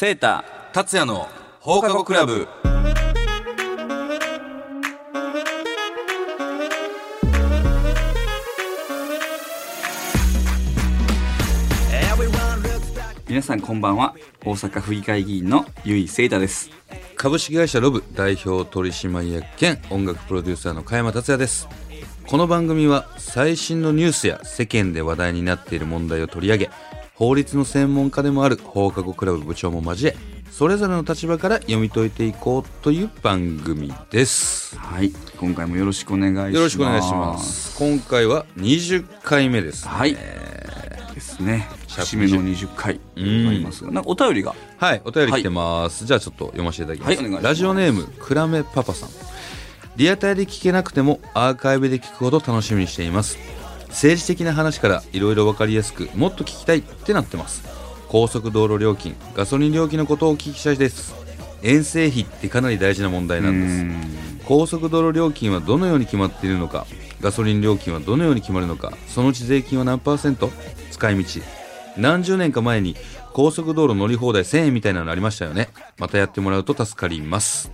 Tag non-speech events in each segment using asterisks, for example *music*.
セータ達也の放課後クラブ。皆さんこんばんは。大阪府議会議員のゆいセータです。株式会社ロブ代表取締役兼音楽プロデューサーの加山達也です。この番組は最新のニュースや世間で話題になっている問題を取り上げ法律の専門家でもある放課後クラブ部長も交えそれぞれの立場から読み解いていこうという番組です。はい。今回もよろしくお願いします。よろしくお願いします。今回は20回目です、ね、はい。ですね。節目の20回ありますがなんかお便りが。はい、お便り来てます。じゃあちょっと読ませていただきます。はいお願いします。ラジオネーム、クラメパパさん。リアタイで聞けなくてもアーカイブで聞くほど楽しみにしています。政治的な話からいろいろ分かりやすく、もっと聞きたいってなってます。高速道路料金、ガソリン料金のことをお聞きしたいです。遠征費ってかなり大事な問題なんです。高速道路料金はどのように決まっているのかガソリン料金はどのように決まるのかそのうち税金は何パーセント？使い道。何十年か前に高速道路乗り放題1000円みたいなのありましたよね。またやってもらうと助かります。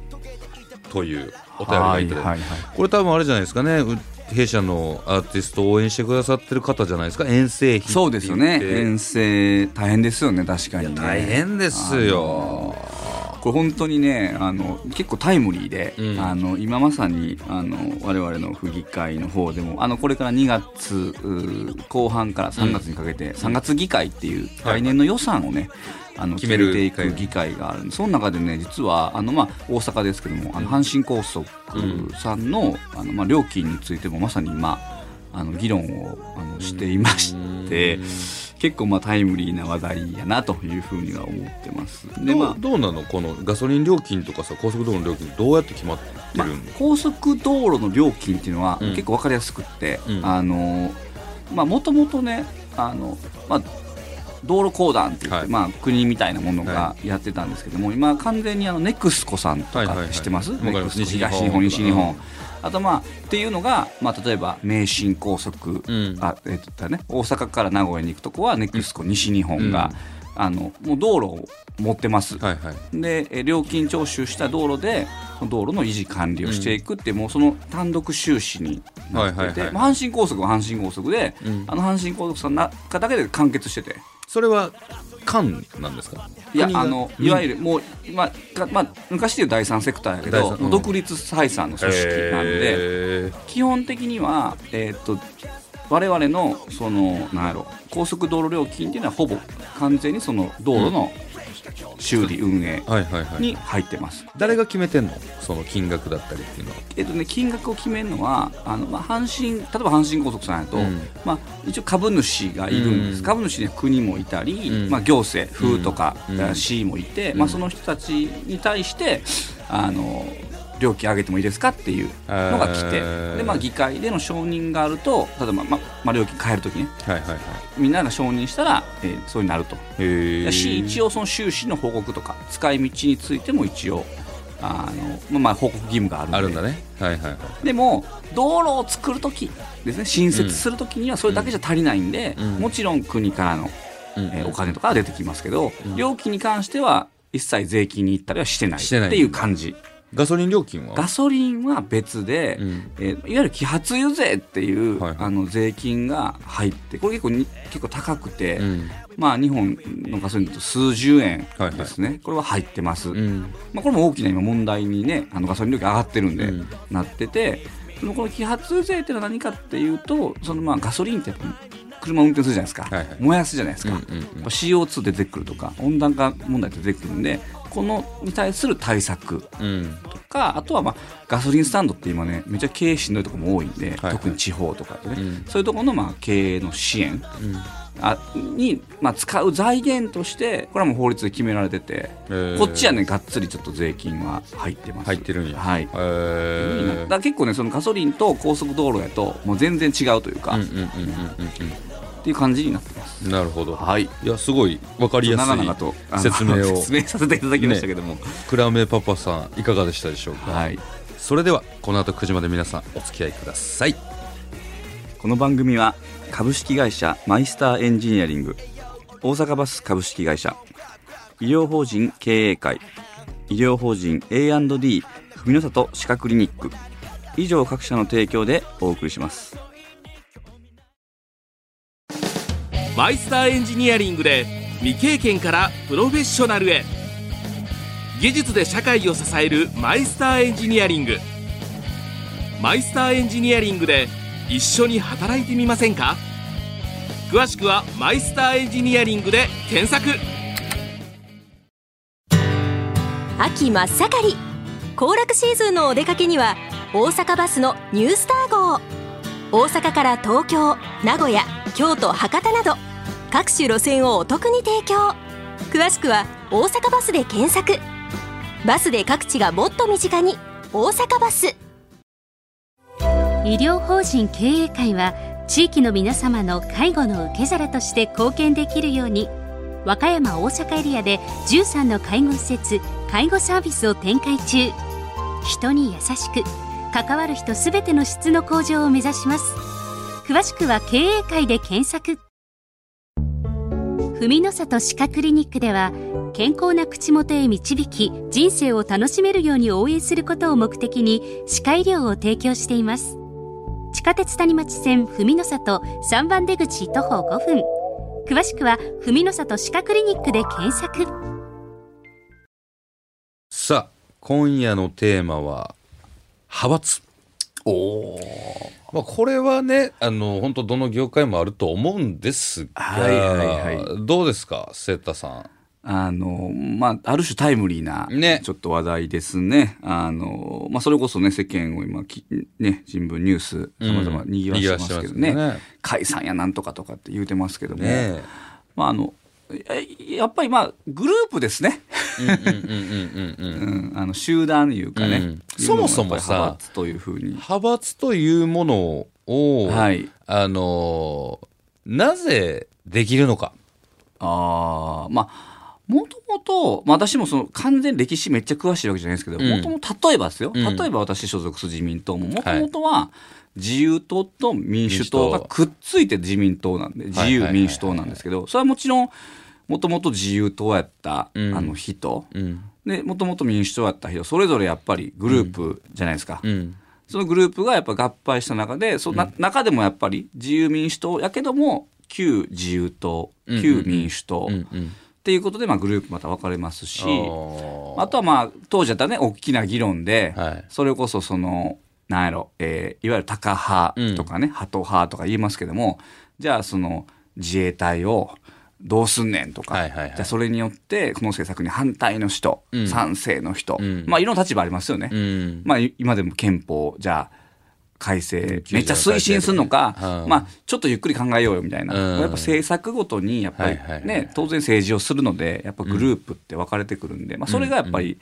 というお便りがいただいて、はいはいはいこれ多分あれじゃないですかね。う弊社のアーティストを応援してくださってる方じゃないですか？遠征費そうですよね。遠征大変ですよね。確かにね。大変ですよ。これ本当にねあの結構タイムリーで、うん。あの今まさにあの我々の府議会の方でもあのこれから2月後半から3月にかけて、3月議会っていうはい。来年の予算をね、あの決めるていく議会がある。その中でね実はあの、まあ、大阪ですけどもあの阪神高速さんの,、あのまあ、料金についてもまさに今あの議論をあのしていまして結構まあタイムリーな話題やなというふうには思ってます。でまあどうなの？このガソリン料金とかさ高速道路の料金どうやって決まってまあるの、高速道路の料金っていうのはうん。結構分かりやすくって、うん。あのまあもともとねあの、まあ、道路公団って言って、はい。まあ、国みたいなものがはやってたんですけども、今完全にあのネクスコさんとか知ってます、ネ東日本西日本、うん。あとまあっていうのが、まあ、例えば名神高速、うん。あえっとね、大阪から名古屋に行くとこはネクスコ西日本が、あのもう道路を持ってます、でえ料金徴収した道路で道路の維持管理をしていくって、もうその単独収支になってて、阪神高速は阪神高速で、うん。あの阪神高速さんの中だけで完結しててそれは官なんですか？いやあのいわゆるもう、まあかまあ、昔でいう第三セクターやけど、うん。独立採算の組織なんで、へ基本的には、えーっと我々のそのなんやろ高速道路料金っていうのはほぼ完全にその道路の修理運営ーはいはいはい。に入ってます。誰が決めてんの？その金額だったりっていうのは。えっとね、金額を決めるのはあの、まあ、阪神例えば阪神高速さんやと、うん。まあ、一応株主がいるんです、うん。株主には国もいたり、うん。まあ、行政府とか、うん。あ市もいて、うん。まあ、その人たちに対してあの料金上げてもいいですかっていうのが来て、へー。でまあ、議会での承認があると例えば、まあまあ、料金変えるときね。はいはいはい。みんなが承認したら、えーそうになると。へだし一応応その収支の報告とか使い道についても一応あの、まあ、まあ報告義務があるんで。あるんだね。はいはいはい。でも道路を作るときですね。新設するときにはそれだけじゃ足りないんで、うん。もちろん国からの、うん。えーお金とかは出てきますけど、うん。料金に関しては一切税金に行ったりはしてない。してない。っていう感じガソリン料金は？ガソリンは別で、うん。えーいわゆる揮発油税っていう、はいはい。あの税金が入ってこれ結構に結構高くて、うん。まあ日本のガソリンだと数十円はいはい。ですね、これは入ってます、うん。まあ、これも大きな今問題にねあのガソリン料金上がってるんで、うん。なっててそのこの揮発油税っていうのは何かっていうとそのまあガソリンってやっぱ車を運転するじゃないですか、はいはい。燃やすじゃないですか、うんうんうん。やっぱ CO2 出てくるとか温暖化問題出てくるんでこのに対する対策うん。とかあとはまあガソリンスタンドって今ねめっちゃ経営しんどいところも多いんで、はい特に地方とかでね、うん。そういうところのまあ経営の支援うん。あに、まあ、使う財源としてこれはもう法律で決められてて、へー。こっちはねがっつりちょっと税金は入ってます。入ってるんや。はい。えら結構ねそのガソリンと高速道路やともう全然違うというか、っていう感じになってます。うんなるほど。はい。いやすごいわかりやすい説明を。説明させていただきましたけども、クラメパパさんいかがでしたでしょうか？はい。それではこの後9時まで皆さんお付き合いください。この番組は株式会社マイスターエンジニアリング大阪バス株式会社医療法人経営会医療法人 A&D 文の里歯科クリニック以上各社の提供でお送りしますマイスターエンジニアリングで未経験からプロフェッショナルへ。技術で社会を支えるマイスターエンジニアリング。マイスターエンジニアリングで一緒に働いてみませんか？詳しくはマイスターエンジニアリングで検索。秋真っ盛り。行楽シーズンのお出かけには大阪バスのニュースター号。大阪から東京名古屋京都博多など各種路線をお得に提供。詳しくは大阪バスで検索。バスで各地がもっと身近に大阪バス。医療法人経営会は地域の皆様の介護の受け皿として貢献できるように和歌山大阪エリアで13の介護施設介護サービスを展開中。人に優しく関わる人すべての質の向上を目指します。詳しくは経営会で検索。文の里歯科クリニックでは健康な口元へ導き人生を楽しめるように応援することを目的に歯科医療を提供しています。地下鉄谷町線文の里3番出口徒歩5分。詳しくは文の里歯科クリニックで検索。さあ今夜のテーマは派閥。おおまあ、これはねあの本当どの業界もあると思うんですが、はいはいはどうですかセッタさん？あの、まあ、ある種タイムリーな、ね。ちょっと話題ですね。あの、まあ、それこそね、世間を今き、ね、新聞、ニュース、様々賑わしてますけどね、賑わしてますね。解散やなんとかとかって言うてますけども、ねまあ、あの、ややっぱりまあ、グループですね。うんうんうんうんうんうん、あの、集団いうかね。うん。そもそもさ派閥というふうに。派閥というものを、はい。あのなぜできるのか。ああ、まあ、もともと、まあ、私もその完全に歴史めっちゃ詳しいわけじゃないですけど、うん。もともと例えばですよ、うん。例えば私所属する自民党も、もともとは自由党と民主党がくっついて自民党なんで、自由民主党なんですけど、それはもちろん、もともと自由党やった、うんあの人、うん。で、もともと民主党やった人、それぞれやっぱりグループじゃないですか。うん。そのグループがやっぱ合敗した中で、そな中でもやっぱり自由民主党やけども、旧自由党、うん旧民主党、っていうことで、まあ、グループまた分かれますし、あとはまあ、当時だったらね、大きな議論で、はい。それこそその、なんやろ、えーいわゆるタカ派とかね、ハト派とか言いますけども、じゃあその自衛隊をどうすんねんとか、はいはいはい。じゃあそれによって、この政策に反対の人、うん。賛成の人、うん。まあ、いろんな立場ありますよね。うん。まあ、い今でも憲法、じゃあ、改正、うんめっちゃ推進するのか、うん。まあ、ちょっとゆっくり考えようよみたいな。うん。やっぱ政策ごとに、やっぱりはいはいはいね、当然政治をするので、やっぱグループって分かれてくるんで、まあ、それがやっぱり、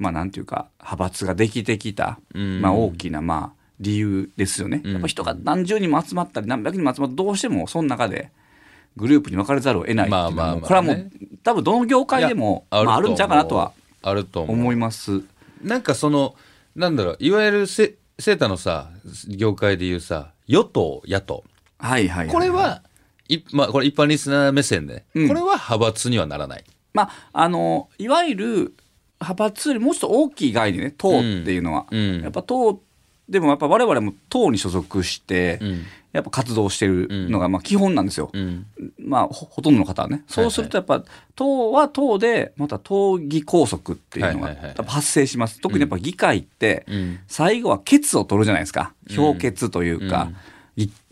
まあ、なんていうか、派閥ができてきた、うんまあ、大きな、まあ、理由ですよね。うんやっぱ人が何十人も集まったり、何百人も集まったら、どうしても、その中で、グループに分かれざるを得ないっていうのはまあまあまあねこれはもう、多分どの業界でも、あ、あるんちゃうかなとはあると思います。なんかそのなんだろういわゆるセセータのさ業界でいうさ与党野党はいはい、はい。これは、いまあ、これ一般リスナー目線で、うんこれは派閥にはならない。まあ、あの、いわゆる派閥よりもうちょっと大きい概念ね、党っていうのは。うん。やっぱ党、でもやっぱ我々も党に所属して、うん。やっぱ活動してるのがまあ基本なんですよ。うん。まあほ、ほとんどの方はね。そうするとやっぱ、党は党で、また党議拘束っていうのが発生します。特にやっぱ議会って、うん。最後は決を取るじゃないですか。評決というか、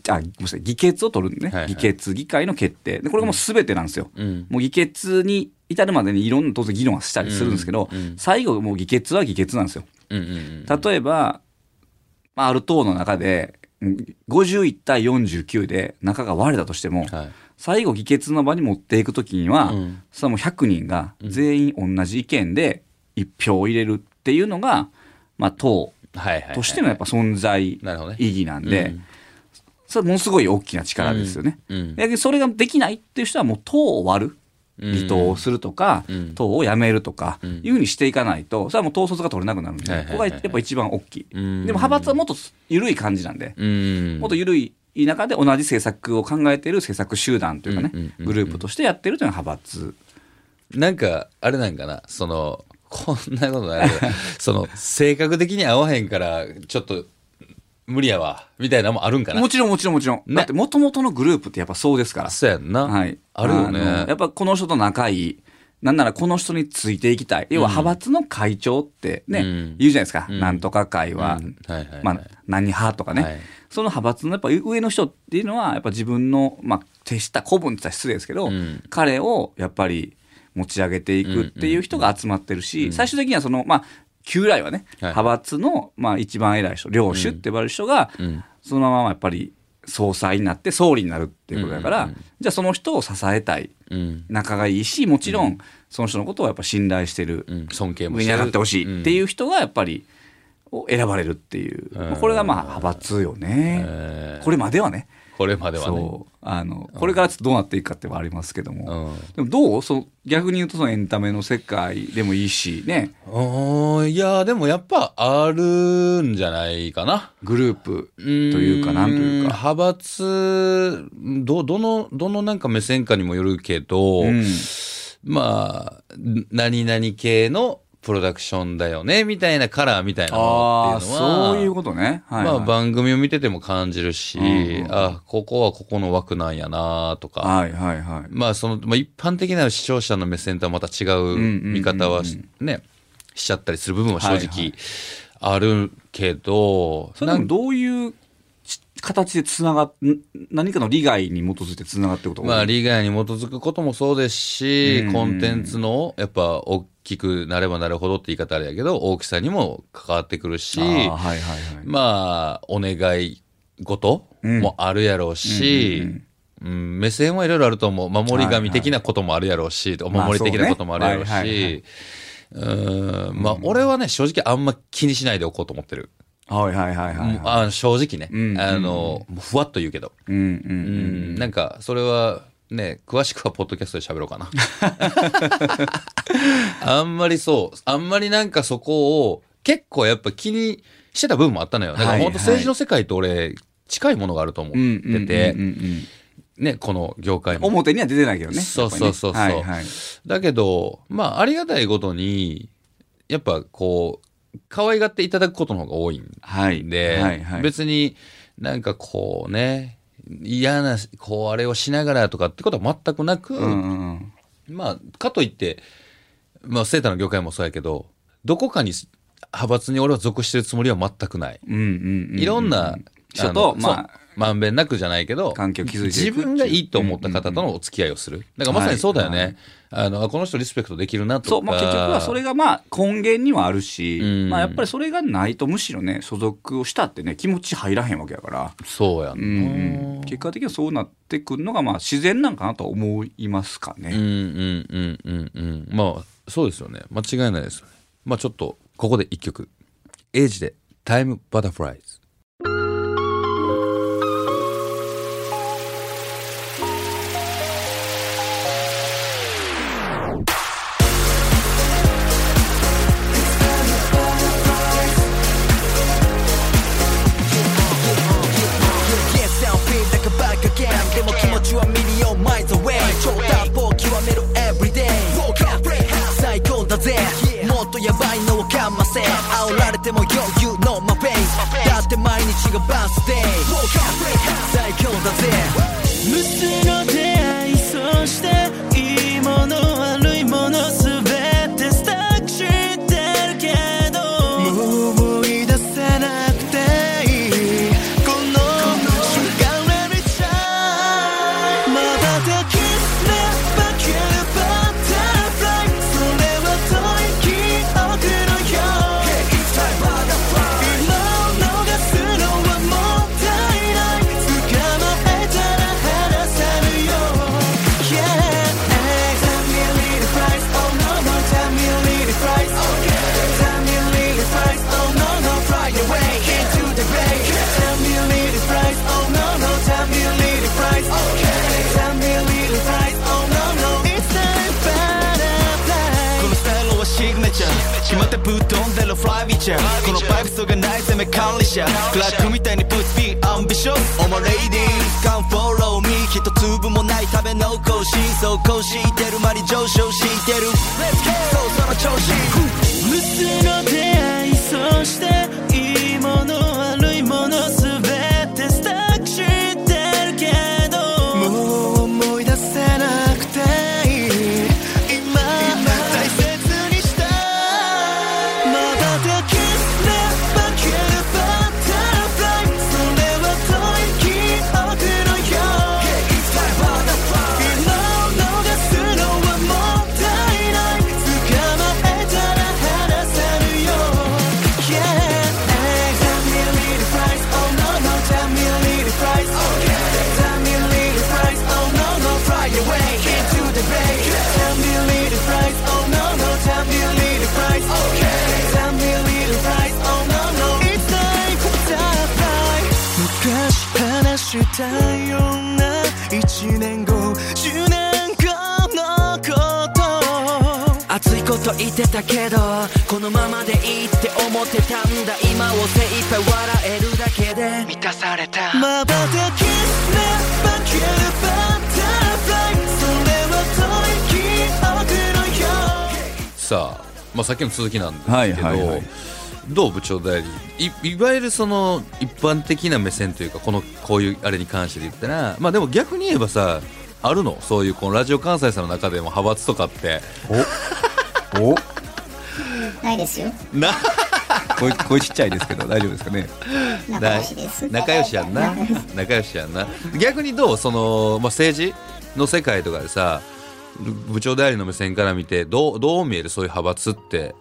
あごめんなさい。議決を取るね、はいはい。議決、議会の決定。で、これがもう全てなんですよ。うん。もう議決に至るまでにいろんな当然議論はしたりするんですけど、うんうん最後もう議決は議決なんですよ。うんうん例えば、まあ、ある党の中で、うん51対49で中が割れたとしても、はい。最後議決の場に持っていくときには、うん。それはもう100人が全員同じ意見で1票を入れるっていうのが、まあ、党としてのやっぱ存在意義なんで、うん。それものすごい大きな力ですよね。うん。だけどそれができないっていう人はもう党を割る。うん。離党をするとか、うん。党を辞めるとか、うん。いうふうにしていかないと、それはもう統率が取れなくなるんで、ここがやっぱ一番大きい。うん。でも派閥はもっと緩い感じなんで、うん。もっと緩い中で同じ政策を考えている政策集団というかね、グループとしてやってるというのが派閥。なんかあれなんかなそのこんなことない。その性格的に合わへんからちょっと無理やわ。みたいなのもあるんかな。もちろんもちろんもちろん。ね。だって元々のグループってやっぱそうですから。そうやんな、はい。あるよね。のやっぱこの人と仲いい。なんならこの人についていきたい。要は派閥の会長ってね、うん。言うじゃないですか。うん。なんとか会は、うん。はいはいはい。まあ、何派とかね。はい。その派閥のやっぱ上の人っていうのは、やっぱ自分の、まあ、手下、子分って言ったら失礼ですけど、うん。彼をやっぱり持ち上げていくっていう人が集まってるし、最終的にはその、まあ、旧来はね、はい派閥の、まあ、一番偉い人、領主って呼ばれる人が、うんそのままやっぱり総裁になって総理になるっていうことだから、じゃあその人を支えたい。うん仲がいいし、もちろん、その人のことをやっぱ信頼してる。うん、尊敬も上に上がってほしいってういう人がやっぱり、を選ばれるっていう。これがまあ派閥よね。えーこれまではね。これまではねそう。あの、これからちょっとどうなっていくかってはありますけども。うんでもどう？そう逆に言うとそのエンタメの世界でもいいし、ね。いやでもやっぱあるんじゃないかなグループとというか、なんというか。派閥どどのどのなんか目線かにもよるけど、うん。まあ何々系のプロダクションだよねみたいなカラーみたいなものっていうのは。そういうことね。はい、はい。まあ番組を見てても感じるし、うんうんあここはここの枠なんやなとか、はいはいはい。まあその、まあ、一般的な視聴者の目線とはまた違う見方はしね、しちゃったりする部分は正はいは直い。あるけど、それでもどういうち形でつなが何かの利害に基づいてつながってことまあ、利害に基づくこともそうですし、うん。コンテンツの、やっぱ、大きくなればなるほどって言い方あれやけど、大きさにも関わってくるし、はいはいはい。まあ、お願い事もあるやろうし、うんうん目線はいろいろあると思う。守り神的なこともあるやろうし、お守り的なこともあるやろうまあそうねはいはいし、うんまあ、俺はね、正直あんま気にしないでおこうと思ってる。はいはいはいはい、もうあ正直ね、うんあの、もうふわっと言うけど。うんうんううんん。なんか、それは、ね、詳しくはポッドキャストで喋ろうかな。*laughs* あんまりそう、あんまりなんかそこを、結構やっぱ気にしてた部分もあったのよ。だからはい本当政治の世界と俺、近いものがあると思うんっててね、この業界うんも。表には出てないけどね。そうそうそうそうねはいはい。だけど、まあ、ありがたいことに、やっぱこう、可愛がっていただくことの方が多いんはい。で、はいはい、別になんかこうね、嫌な、こう、あれをしながらとかってことは全くなく、うんうんうん。まあ、かといって、まあ、セーターの業界もそうやけど、どこかに派閥に俺は属してるつもりは全くない。いろんな、人とまあまんべんなくじゃないけど、関係を築いていく自分がいいと思った方とのお付き合いをする。だからまさにそうだよね。はいあの、あこの人リスペクトできるなとか。そう、まあ結局はそれがまあ根源にはあるし、うんまあやっぱりそれがないとむしろね、所属をしたってね、気持ち入らへんわけやから、そうやうんうん、結果的にはそうなってくるのがまあ自然なんかなとは思いますかね。うんうんうんうんうん。まあ、そうですよね。間違いないですよね。まあちょっと、ここで一曲。エイジで、タイムバタフライズ。せ煽られても余裕の my face だって毎日がバースデー。最強だぜ。ぶっ飛んでるフライビーチャーこのバイブスがない攻め管理者。クラックみたいに Put me ambitious Oh my lady Come follow me 一粒もない食べ残し。そうこうしてる間に上昇してる。Let's go そうその調子。無数の出会いそしてさあ、まあ、さっきの続きなんですけど、はいはいはい。どう部長代理？いいわゆるその一般的な目線というかこのこういうあれに関してで言ったらまあでも逆に言えばさあるの？そういうこのラジオ関西さんの中でも派閥とかって。お？ないですよ。な声声ちっちゃいですけど大丈夫ですかね？仲良しです。仲良しやんな。仲良しやんな。逆にどう？その、まあ、政治の世界とかでさ部長代理の目線から見てどうどう見えるそういう派閥って？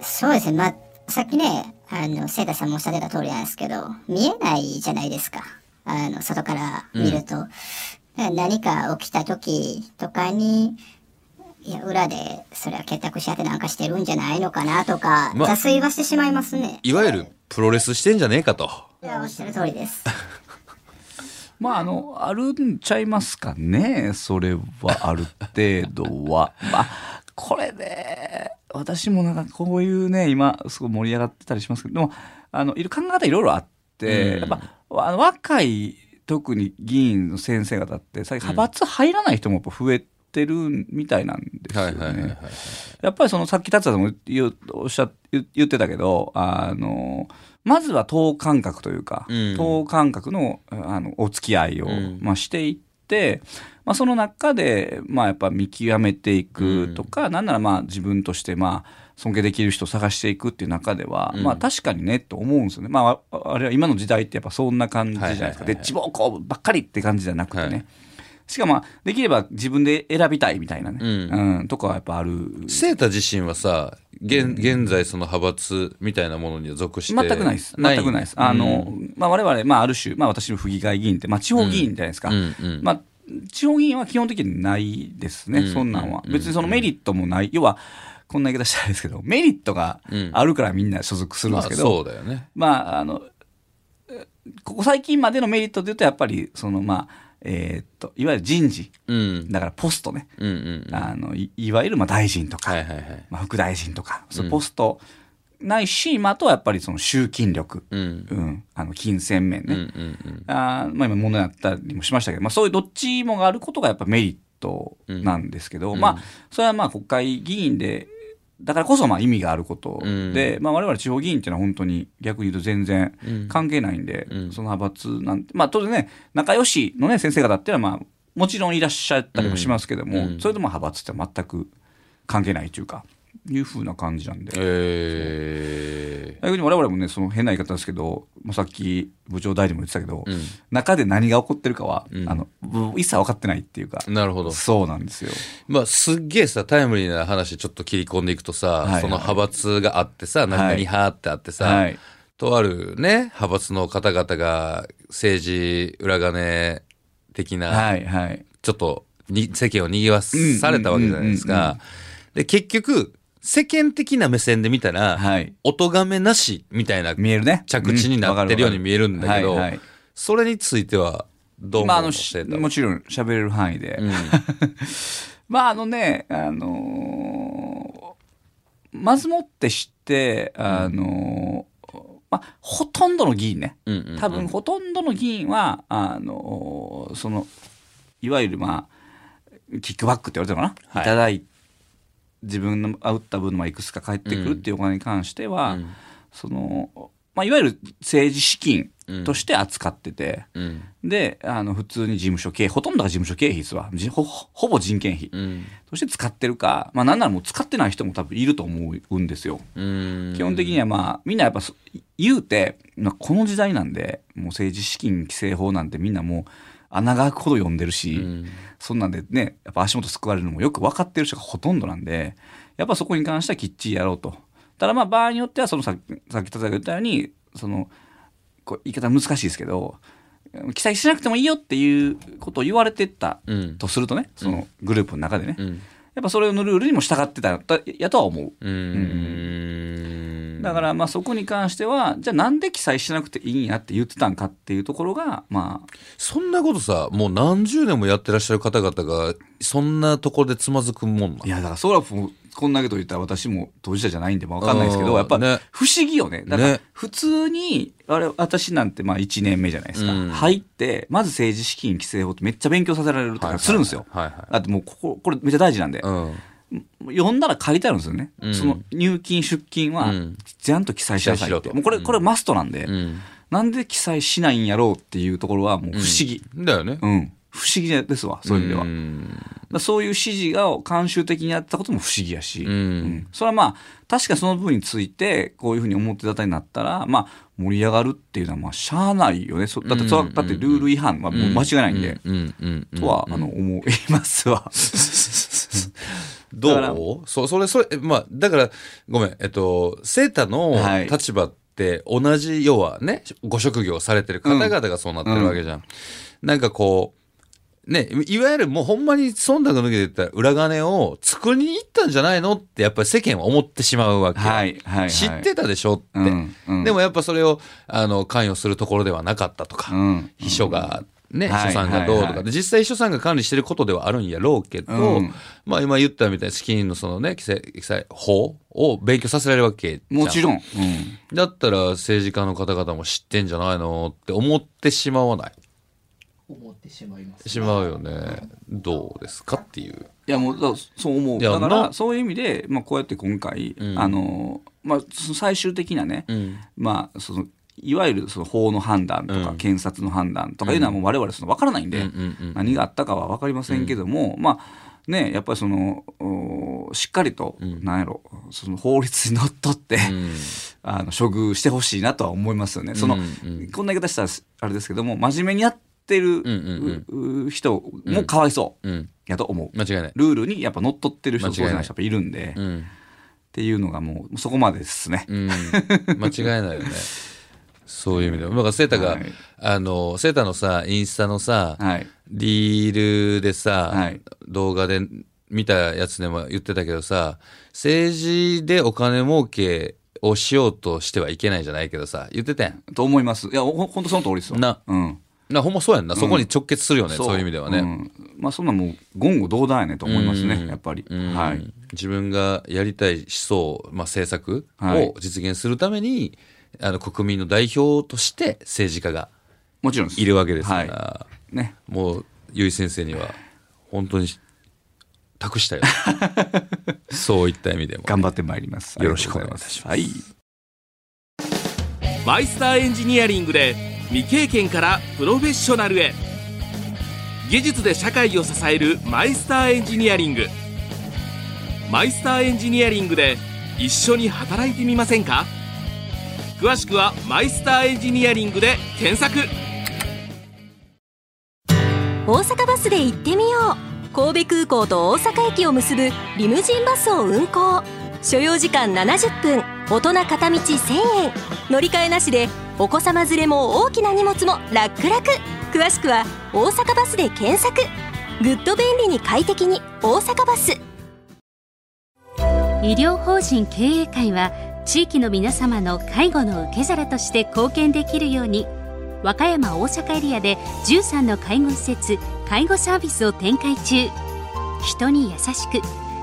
そうですね。まあ、さっきね、あの、セータさんもおっしゃってた通りなんですけど、見えないじゃないですか。あの、外から見ると。何か起きた時とかに、いや、裏で、それは結託し合ってなんかしてるんじゃないのかなとか、まはしてしまいますね。いわゆるプロレスしてんじゃねえかといや、おっしゃる通りです。*laughs* まああのあるんちゃいますかねそれはある程度は。*laughs* まあこれで私もなんかこういうね今すごい盛り上がってたりしますけどでもあのいる考え方いろいろあって、うん。やっぱあの若い特に議員の先生方って最近派閥入らない人もやっぱ増えてるみたいなんですよはいはいはいはいね。やっぱりそのさっき達也さんも言うおっしゃ言言ってたけどあのまずは等間隔というか、うん等間隔のあのお付き合いを、んまあ、していって、まあ、その中で、まあ、やっぱ見極めていくとか、なんならまあ自分としてまあ尊敬できる人を探していくっていう中では、うんまあ確かにねと思うんですよね。まあああれは今の時代ってやっぱそんな感じじゃないですか。はいはいはいはいでっちぼうこうばっかりって感じじゃなくてね。はいしかもまあできれば自分で選びたいみたいなね、うんうんとかはやっぱある。セータ自身はさ現現在その派閥みたいなものには属して全くないです。全くないです。あの、まあ我々、まあある種、まあ私の府議会議員って、まあ地方議員じゃないですか。うんうんまあ地方議員は基本的にないですね、うんそんなんは。うん別にそのメリットもない。要は、こんな言い方したらですけど、メリットがあるからみんな所属するんまあですけど、そうだよねまあ、あの、えここ最近までのメリットで言うと、やっぱり、その、まあ、えーっと、いわゆる人事。うん。だからポストね。うんうんうん。あのいいわゆるまあ大臣とか、はいはいはい。まあ、副大臣とか、そういうポストないし、まあ、あとはやっぱりその集金力、うん。うん。あの金銭面ね、うんうんうん。あーまあ、今物やったりもしましたけど、まあ、そういうどっちもがあることがやっぱメリットなんですけど、うん。まあそれはまあ国会議員でだからこそまあ意味があることで、まあ、我々地方議員っていうのは本当に逆に言うと全然関係ないんで、うん。その派閥なんてまあ当然ね仲良しのね先生方っていうのはまあもちろんいらっしゃったりもしますけども、うん。それでも派閥って全く関係ないというかいうふうな感じなんで。え逆に我々もねその変な言い方ですけど、まあ、さっき部長代理も言ってたけど、うん中で何が起こってるかは、うんあのぶ一切分かってないっていうかー、なるほどそうなんですよ。まあすっげえさタイムリーな話ちょっと切り込んでいくとさ、はいはいその派閥があってさ何々派ってあってさ、はい、とあるね派閥の方々が政治裏金的な、はい、はい。ちょっとに世間を賑わされたわけじゃないですか。で結局世間的な目線で見たら、はい。お咎めなしみたいな見えるね。着地になってるように見えるんだけど、うん。わかるわかる。はいはい。それについてはどう思うまあ、あの、のしセーターはもちろん喋れる範囲で。うん。*laughs* まあ、あのね、あのーまずもってしてあの、まあ、ほとんどの議員ね。うんうんうん多分ほとんどの議員はあのそのいわゆるまあキックバックって言われてるのかな、はい。い、ただい自分の打った分のまあいくつか返ってくるっていうお金に関しては、うん。そのまあ、いわゆる政治資金として扱ってて、うん。であの普通に事務所経費ほとんどが事務所経費ですわ。じほほぼ人件費うん。として使ってるか、まあ、なんならもう使ってない人も多分いると思うんですよ。うん。基本的にはまあみんなやっぱそ言うて、まあ、この時代なんでもう政治資金規正法なんてみんなもう穴が開くほど読んでるし、うん。そんなんでねやっぱ足元救われるのもよく分かってる人がほとんどなんでやっぱそこに関してはきっちりやろうと。ただまあ場合によってはそのささっき田坂が言ったようにそのこう言い方難しいですけど記載しなくてもいいよっていうことを言われてたうん。とするとねそのグループの中でね、うん。やっぱそれのルールにも従ってたやとは思う。うんだからまあそこに関してはじゃあなんで記載しなくていいんやって言ってたんかっていうところがまあ。そんなことさもう何十年もやってらっしゃる方々がそんなところでつまずくもんないやだからそれはもうこんだけと言ったら私も当事者じゃないんで分かんないですけうんどやっぱね。不思議よね。だからね。普通にあれ私なんてまあ1年目じゃないですか、うん。入ってまず政治資金規正法ってめっちゃ勉強させられるとかするんですよ、だってもうこここれめっちゃ大事なんで、うん読んだら書いてあるんですよね、うん。その入金出金はうん。ちゃんと記載しなさいって、記載しろと。もうこれこれマストなんで、うん。なんで記載しないんやろうっていうところはもう不思議、だよね。うん。不思議ですわそういう意味では、ん。だからそういう指示が慣習的にやったことも不思議やし、うん。うん。それはまあ確かにその部分についてこういうふうに思ってたたになったらまあ盛り上がるっていうのはまあしゃあないよね。そだってそだってルール違反はもう間違いないんで、うん。うん。うん。とは、あの思いますわ。*laughs* どだから。うそそれそれまあだからごめん。えっとセータのはい。立場って同じ要はねご職業されてる方々がそうなってるわけじゃん、なんかこうねいわゆるもうほんまに忖度抜けて言ったら裏金を作りに行ったんじゃないのってやっぱり世間は思ってしまうわけよ、はいはいはい。知ってたでしょって、うんうん。でもやっぱそれをあの関与するところではなかったとか、うん。秘書がね、さんがどうとか、はいはいで実際秘書さんが管理してることではあるんやろうけど、うん。まあ今言ったみたいに資金のそのね規制規制法を勉強させられるわけじゃん。もちろん。うん。だったら政治家の方々も知ってんじゃないのって思ってしまわない？思ってしまいます。しまうよね。どうですかっていう。いやもうだからそう思う。だからな。そういう意味で、まあ、こうやって今回、うん。あのまあ、最終的なね、うん。まあ、そのいわゆるその法の判断とか、うん。検察の判断とかいうのはもう我々その分からないんで、何があったかは分かりませんけども、まあねやっぱりそのおしっかりと、ん。なんやろその法律にのっとって、うん。*laughs* あの処遇してほしいなとは思いますよね。その、うんうんこんな言い方したらあれですけども真面目にやってる、人もかわいそう。うん。やと思う。間違いない。ルールにやっぱ乗っ取ってる人そうじゃない。人やっぱいるんで、っうん。ていうのがもうそこまでですね。うん、間違いないよね。*laughs* そういう意味でも。だからセータが、はいあの、セータのさ、インスタのさ、はい。リールでさ、はい動画で見たやつでも言ってたけどさ、政治でお金儲けをしようとしてはいけないじゃないけどさ、言ってたやん。と思います。いや、ほほんとその通りですわ。なうん。な、ほんまそうやんな。そこに直結するよね、そういう意味ではね。んまあそんなもう言語道断やねと思いますね、うんやっぱり。うんはい。自分がやりたい思想、まあ、政策はいを実現するために、あの国民の代表として政治家がもちろんです。いるわけですから、はね。もうゆい先生には本当に託したよ *laughs* そういった意味でも頑張ってまいります。よろしくお願いいたしますはい。マイスターエンジニアリングで未経験からプロフェッショナルへ技術で社会を支えるマイスターエンジニアリングマイスターエンジニアリングで一緒に働いてみませんか？詳しくはマイスターエンジニアリングで検索。大阪バスで行ってみよう。神戸空港と大阪駅を結ぶリムジンバスを運行。所要時間70分。大人片道1000円。乗り換えなしでお子様連れも大きな荷物も楽々。詳しくは大阪バスで検索。ぐっと便利に快適に大阪バス。医療法人経営会は地域の皆様の介護の受け皿として貢献できるように和歌山大阪エリアで13の介護施設介護サービスを展開中。人に優しく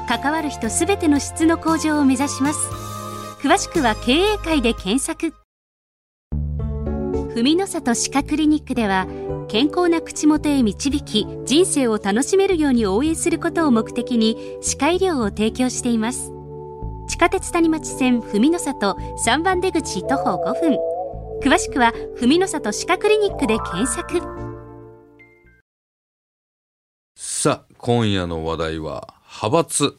関わる人すべての質の向上を目指します。詳しくは経営会で検索。文の里歯科クリニックでは健康な口元へ導き人生を楽しめるように応援することを目的に歯科医療を提供しています。下鉄谷町線文の里3番出口徒歩5分。詳しくは文の里歯科クリニックで検索。さあ今夜の話題は派閥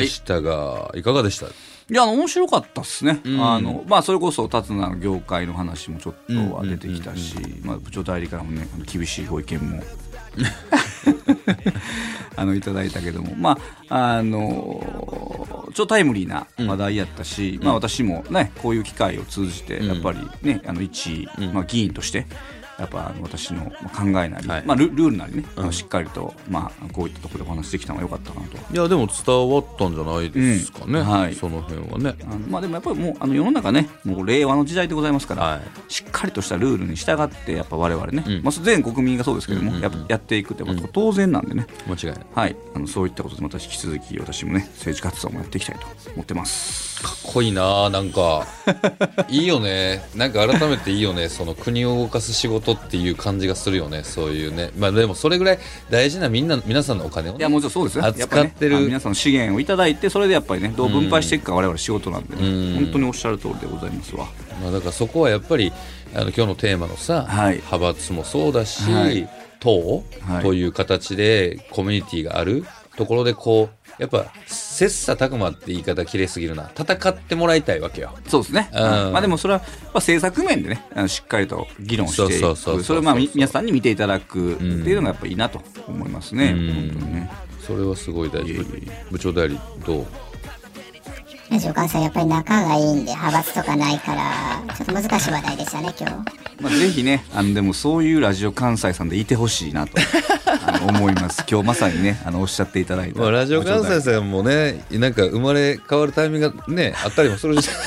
でしたが、い、かがでした？いやあの面白かったっすね、うん。あのまあ、それこそ辰野の業界の話もちょっとは出てきたし、まあ、部長代理からもねあの厳しいご意見も *laughs* *laughs* あのいただいたけども、まああのちょっとタイムリーな話題やったし、まあ、私も、ね、こういう機会を通じてやっぱり、ねあの一、まあ、議員としてやっぱ私の考えなり、はい。まあ、ルルールなりね、あのしっかりと、まあ、こういったところでお話できたのが良かったかなと。いやでも伝わったんじゃないですかね、うんはい。その辺はね。あのまあでもやっぱりもうあの世の中ねもう令和の時代でございますから、はい。しっかりとしたルールに従ってやっぱ我々ね、うん。まあ、全国民がそうですけども、うんうんうん。やっぱやっていくってやっぱ当然なんでね、間違いない。はい、あのそういったことでまた引き続き私もね政治活動もやっていきたいと思ってます。かっこいいななんか。*laughs* いいよね。なんか改めていいよねその国を動かす仕事っていう感じがするよねそういうね。まあでもそれぐらい大事なみんな皆さんのお金を、ね、いやもちろんそうです。よ扱ってるね皆さんの資源をいただいてそれでやっぱりねどう分配していくか我々仕事なんでね、うん。本当におっしゃる通りでございますわ。まあ、だからそこはやっぱりあの今日のテーマのさ、はい。派閥もそうだし、はい。党はい。という形でコミュニティがあるところでこうやっぱ切磋琢磨って言い方綺麗すぎるな。戦ってもらいたいわけよ。そうですね、うん。まあでもそれは、まあ、政策面でねあのしっかりと議論していくそれをまあみ皆さんに見ていただくっていうのがやっぱいいなと思いますね、うん。本当にね。それはすごい大事。部長代理どう？ラジオ関西やっぱり仲がいいんで派閥とかないからちょっと難しい話題でしたね今日。まあ、ぜひねあのでもそういうラジオ関西さんでいてほしいなと *laughs* あの思います。今日まさにねあのおっしゃっていただいた、まあ、ラジオ関西んさんもねなんか生まれ変わるタイミングがねあったりもするし *laughs*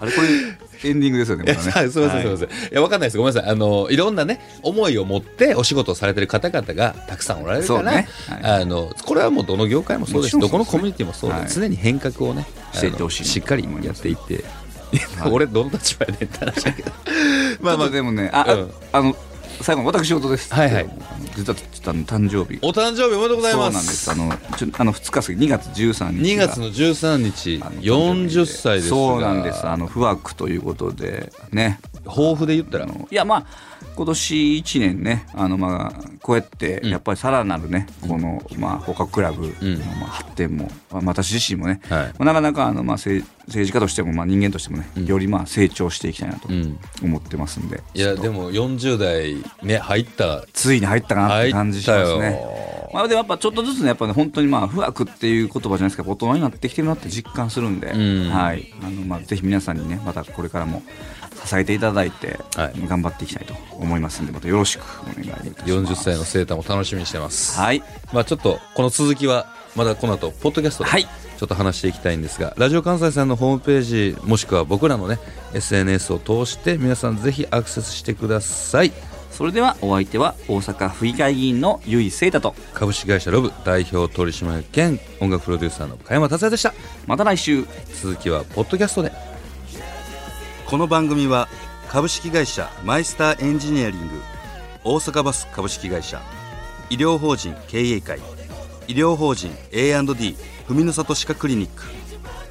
あれこれエンディングですよねね *laughs* はいすみません、すみまはいせん。いや、わかんないです。ごめんなさい。あの、いろんなね、思いを持ってお仕事をされてる方々がたくさんおられるから、ねはいあの、これはもうどの業界もそうです。もちろんそうですねどこのコミュニティもそうで、はい常に変革をね、していってほしいしっかりやっていって。はい *laughs* 俺、どの立場やねんって話だけど。まあまあでもねあ、あうんあの最後の私事です。はいはい。実はちょっとあの誕生日。お誕生日おめでとうございます。そうなんです。あのちょあの2日過ぎ2月13日2が月の13日、あの40歳ですが。そうなんです。あの不惑ということでね。抱負で言ったら。あのいやまあ今年1年ねあのまあこうやってうん。やっぱりさらなるね、このまあ放課クラブうん。のまあ発展も、まあ、私自身もね、なかなかあのまあ政政治家としてもまあ人間としてもね、うん。よりまあ成長していきたいなとうん。思ってますんで、いや、でも40代ね、入った、ついに入ったかなって感じしますね。よ。まあ、でもやっぱちょっとずつねやっぱね本当にまあ不惑っていう言葉じゃないですか大人になってきてるなって実感するんで、うん。はい。あのまあぜひ皆さんにねまたこれからも支えていただいて、はい。頑張っていきたいと思いますんでまたよろしくお願いいたします。40歳の生誕も楽しみにしてます。はい。まあちょっとこの続きはまだこの後ポッドキャストではい。ちょっと話していきたいんですが、ラジオ関西さんのホームページもしくは僕らのね SNS を通して皆さんぜひアクセスしてください。それではお相手は大阪府議会議員の由井聖太と株式会社ロブ代表取締役兼音楽プロデューサーの加山達也でした。また来週。続きはポッドキャストでこの番組は株式会社マイスターエンジニアリング大阪バス株式会社医療法人経営会医療法人 A&D 文の里歯科クリニック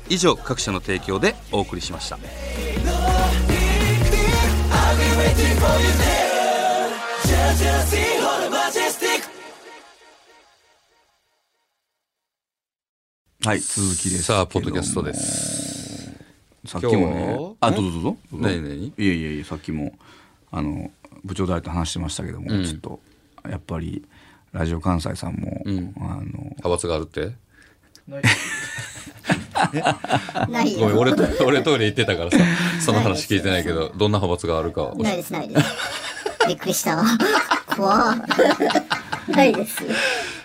以上各社の提供でお送りしましたはい。続きですさあポッドキャストですさっきも今ね日？あどうぞどうぞ。どうぞ。何何？いやいやいやさっきもあの部長代と話してましたけども、うん。ちょっとやっぱりラジオ関西さんも、うん。あの派閥があるって？ない。*laughs* ないごめんよ俺と俺トイレ行ってたからさ *laughs* その話聞いてないけどどんな派閥があるかは。ないですないです。びっくりしたわ。怖っ。*laughs* ないです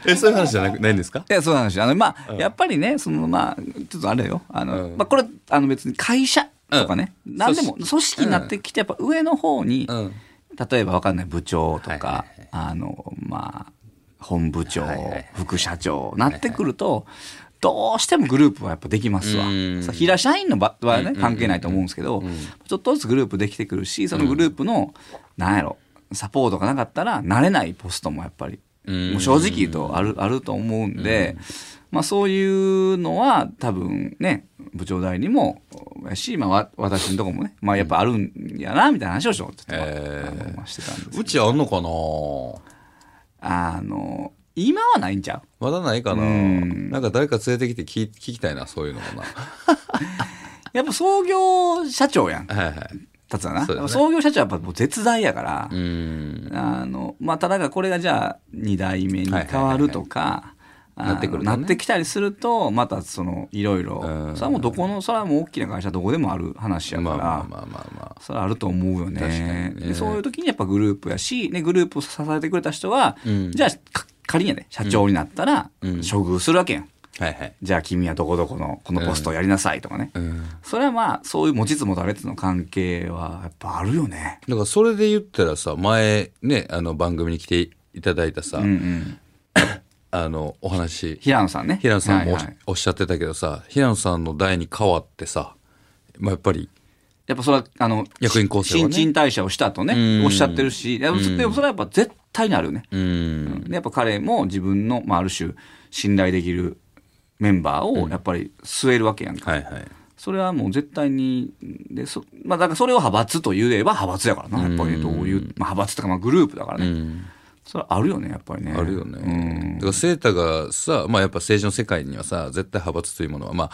えそういう話じゃなくないんですか？いやそうなんですよ。あのまあ、うん。やっぱりねそのまあちょっとあれよ。あの、うん。まあこれあの別に会社とかね、うん。何でも組織になってきてやっぱ上の方に、うん。例えばわかんない部長とか、はいはいはい。あのまあ本部長、はいはい副社長なってくると、どうしてもグループはやっぱできますわ。平社員の場はねうん。関係ないと思うんですけど、ちょっとずつグループできてくるしそのグループの、なんやろサポートがなかったら慣れないポストもやっぱり、うんもう正直言うとあるあると思うんで、まあ、そういうのは多分ね部長代理もやし、まあ、わ私のとこもね、まあ、やっぱあるんやなみたいな話をちょっと、へー。あのまあしてたんですうちあんのかな？あの今はないんちゃう？まだないかな。うん。なんか誰か連れてきて聞聞きたいなそういうのも *laughs* やっぱ創業社長やん。なはいはい達也な、そうだね。創業社長はやっぱもう絶大やから、うん。あのまあただがこれがじゃあ2代目に変わるとか、なってくるなってきたりするとまたそのいろいろ。うん。それはもうどこのそれはもう大きな会社どこでもある話やから、まあまあまあまあまあそれはあると思うよね。ね。でそういう時にやっぱグループやし、ね、グループを支えてくれた人は、うん。じゃあか仮にやね社長になったら、うん。処遇するわけやんはいはい。じゃあ君はどこどこのこのポストをやりなさいとかね、うん。それはまあそういう持ちつ持たれつの関係はやっぱあるよね。だからそれで言ったらさ前ねあの番組に来ていただいたさ、うんうん。あのお話。平野さんね。平野さんもお,、はいはい。おっしゃってたけどさ平野さんの代に変わってさ、まあ、やっぱりやっぱそれはあの役員構成はね。新陳代謝をしたとねうん。おっしゃってるしでもそれはやっぱ絶対にあるよね、うん。でやっぱ彼も自分の、まあ、ある種信頼できるメンバーをやっぱり据えるわけやんか、はいはい。それはもう絶対にでそ,、まあ、だからそれを派閥と言えば派閥やからな。やっぱりどういう、まあ、派閥とかまあグループだからね、うん。それはあるよねやっぱりね。あるよね。うん。だからセータがさ、まあやっぱ政治の世界にはさ、絶対派閥というものは、まあ、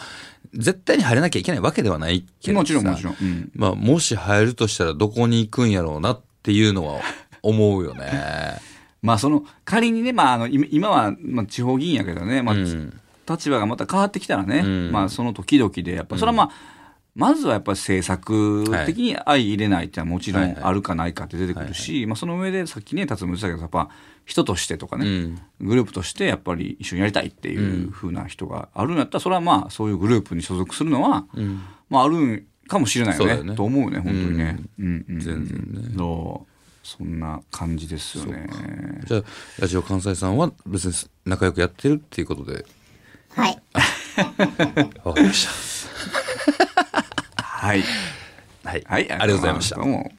絶対に入らなきゃいけないわけではないけどさ。もちろんもちろん、うん。まあもし入るとしたらどこに行くんやろうなっていうのは思うよね。*laughs* まあその仮にね、まあ、あの今今は、まあ、地方議員やけどね、まあうん立場がまた変わってきたらね、うん。まあその時々でやっぱそれはまあ、まずはやっぱり政策的に相入れないっていうのはもちろんあるかないかって出てくるし、まあ、その上でさっきね辰巳言ってたけどやっぱ人としてとかね、うん。グループとしてやっぱり一緒にやりたいっていうふうな人があるんやったらそれはまあそういうグループに所属するのは、まああるんかもしれないよね。よね。と思うね本当にね。うん。うんうん全然ね。そう。そんな感じですよね。じゃあ、ラジオ関西さんは別に仲良くやってるっていうことで、はい。*laughs* わかりましはい。た。はい。はい。ありがとうございましたどう。も。